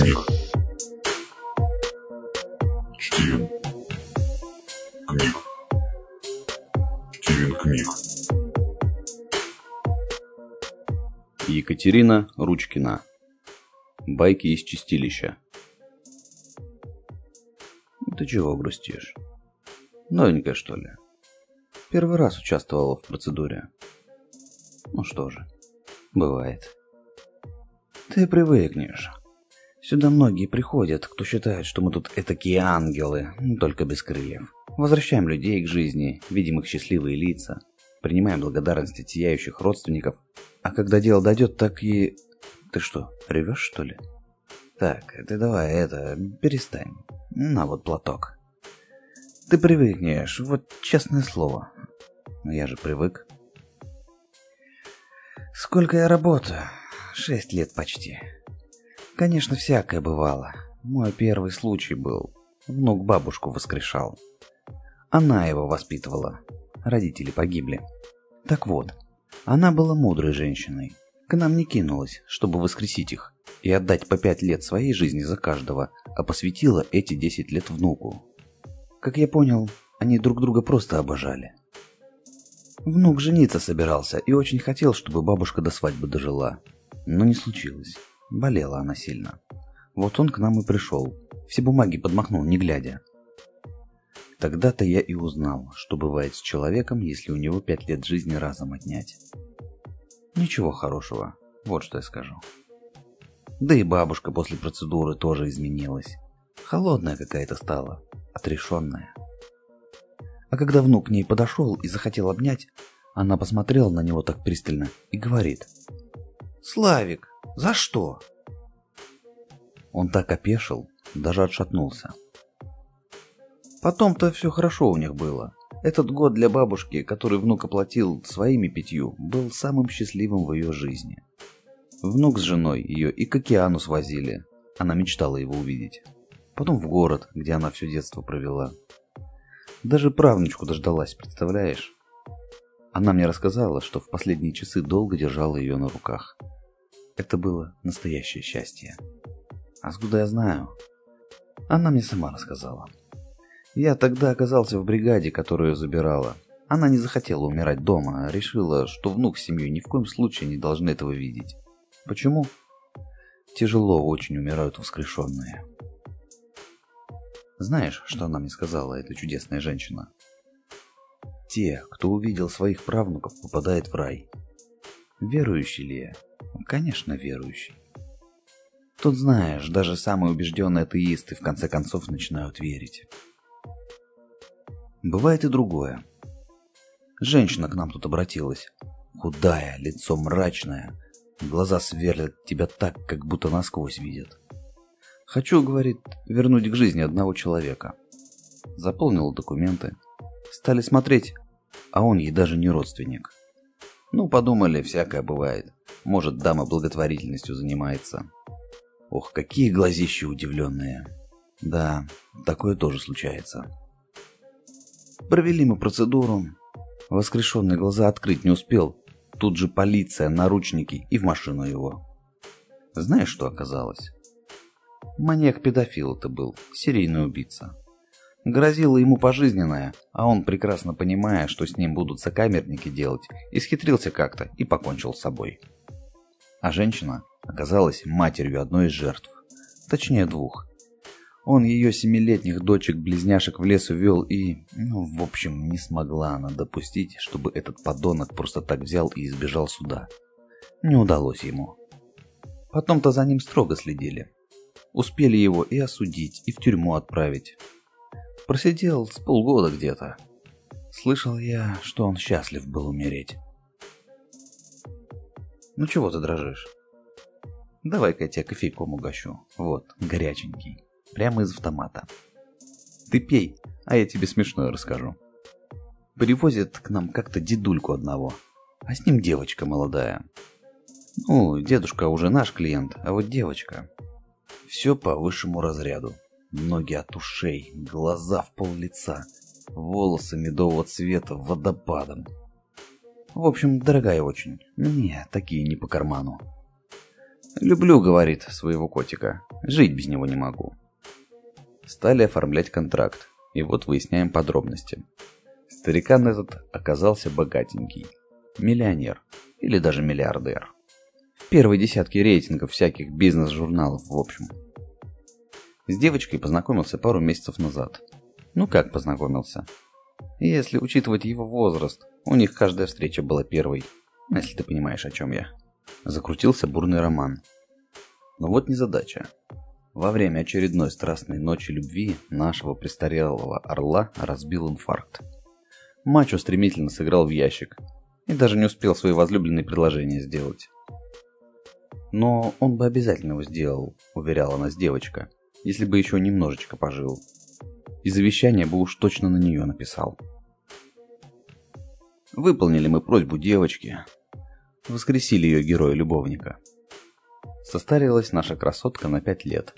книг. Стивен. Книг. Стивен Книг. Екатерина Ручкина. Байки из чистилища. Ты чего грустишь? Новенькая, что ли? Первый раз участвовала в процедуре. Ну что же, бывает. Ты привыкнешь. Сюда многие приходят, кто считает, что мы тут этакие ангелы, только без крыльев. Возвращаем людей к жизни, видим их счастливые лица, принимаем благодарность от сияющих родственников. А когда дело дойдет, так и... Ты что, ревешь, что ли? Так, ты давай это, перестань. На вот платок. Ты привыкнешь, вот честное слово. Но я же привык. Сколько я работаю? Шесть лет почти. Конечно, всякое бывало. Мой первый случай был. Внук бабушку воскрешал. Она его воспитывала. Родители погибли. Так вот, она была мудрой женщиной. К нам не кинулась, чтобы воскресить их и отдать по пять лет своей жизни за каждого, а посвятила эти десять лет внуку. Как я понял, они друг друга просто обожали. Внук жениться собирался и очень хотел, чтобы бабушка до свадьбы дожила. Но не случилось. Болела она сильно. Вот он к нам и пришел. Все бумаги подмахнул, не глядя. Тогда-то я и узнал, что бывает с человеком, если у него пять лет жизни разом отнять. Ничего хорошего, вот что я скажу. Да и бабушка после процедуры тоже изменилась. Холодная какая-то стала, отрешенная. А когда внук к ней подошел и захотел обнять, она посмотрела на него так пристально и говорит. «Славик, за что?» Он так опешил, даже отшатнулся. Потом-то все хорошо у них было. Этот год для бабушки, который внук оплатил своими пятью, был самым счастливым в ее жизни. Внук с женой ее и к океану свозили. Она мечтала его увидеть. Потом в город, где она все детство провела. Даже правнучку дождалась, представляешь? Она мне рассказала, что в последние часы долго держала ее на руках. Это было настоящее счастье. А откуда я знаю? Она мне сама рассказала. Я тогда оказался в бригаде, которую забирала. Она не захотела умирать дома, а решила, что внук с семьей ни в коем случае не должны этого видеть. Почему? Тяжело очень умирают воскрешенные. Знаешь, что она мне сказала, эта чудесная женщина? Те, кто увидел своих правнуков, попадает в рай. Верующий ли я? Конечно, верующий. Тут знаешь, даже самые убежденные атеисты в конце концов начинают верить. Бывает и другое. Женщина к нам тут обратилась. Худая, лицо мрачное. Глаза сверлят тебя так, как будто насквозь видят. Хочу, говорит, вернуть к жизни одного человека. Заполнила документы. Стали смотреть, а он ей даже не родственник. Ну, подумали, всякое бывает. Может, дама благотворительностью занимается. Ох, какие глазища удивленные. Да, такое тоже случается. Провели мы процедуру. Воскрешенные глаза открыть не успел. Тут же полиция, наручники и в машину его. Знаешь, что оказалось? Маньяк-педофил это был, серийный убийца. Грозило ему пожизненное, а он, прекрасно понимая, что с ним будут сокамерники делать, исхитрился как-то и покончил с собой. А женщина оказалась матерью одной из жертв. Точнее двух. Он ее семилетних дочек-близняшек в лес увел и... Ну, в общем, не смогла она допустить, чтобы этот подонок просто так взял и избежал суда. Не удалось ему. Потом-то за ним строго следили. Успели его и осудить, и в тюрьму отправить. Просидел с полгода где-то. Слышал я, что он счастлив был умереть. Ну чего ты дрожишь? Давай-ка я тебе кофейком угощу. Вот, горяченький. Прямо из автомата. Ты пей, а я тебе смешное расскажу. Привозят к нам как-то дедульку одного, а с ним девочка молодая. Ну, дедушка уже наш клиент, а вот девочка. Все по высшему разряду. Ноги от ушей, глаза в пол лица, волосы медового цвета водопадом. В общем, дорогая очень. Мне такие не по карману. Люблю, говорит, своего котика. Жить без него не могу. Стали оформлять контракт, и вот выясняем подробности. Старикан этот оказался богатенький. Миллионер. Или даже миллиардер. В первой десятке рейтингов всяких бизнес-журналов в общем. С девочкой познакомился пару месяцев назад. Ну как познакомился? Если учитывать его возраст, у них каждая встреча была первой. Если ты понимаешь, о чем я. Закрутился бурный роман. Но вот незадача. Во время очередной страстной ночи любви нашего престарелого орла разбил инфаркт. Мачо стремительно сыграл в ящик и даже не успел свои возлюбленные предложения сделать. Но он бы обязательно его сделал, уверяла нас девочка, если бы еще немножечко пожил. И завещание бы уж точно на нее написал. Выполнили мы просьбу девочки, воскресили ее героя-любовника. Состарилась наша красотка на пять лет.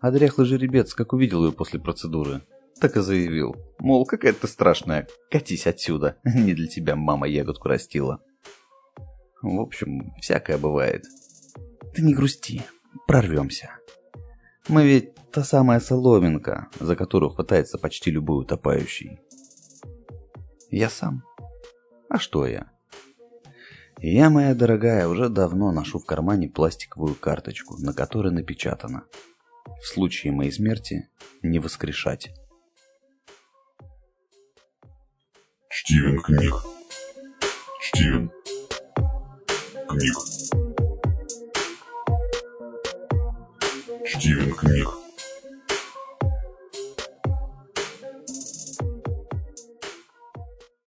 А дряхлый жеребец, как увидел ее после процедуры, так и заявил. Мол, какая ты страшная, катись отсюда, не для тебя мама ягодку растила. В общем, всякое бывает. Ты не грусти, прорвемся. Мы ведь та самая соломинка, за которую хватается почти любой утопающий. Я сам. А что я? Я, моя дорогая, уже давно ношу в кармане пластиковую карточку, на которой напечатано «В случае моей смерти не воскрешать». Стивен книг. Стивен книг.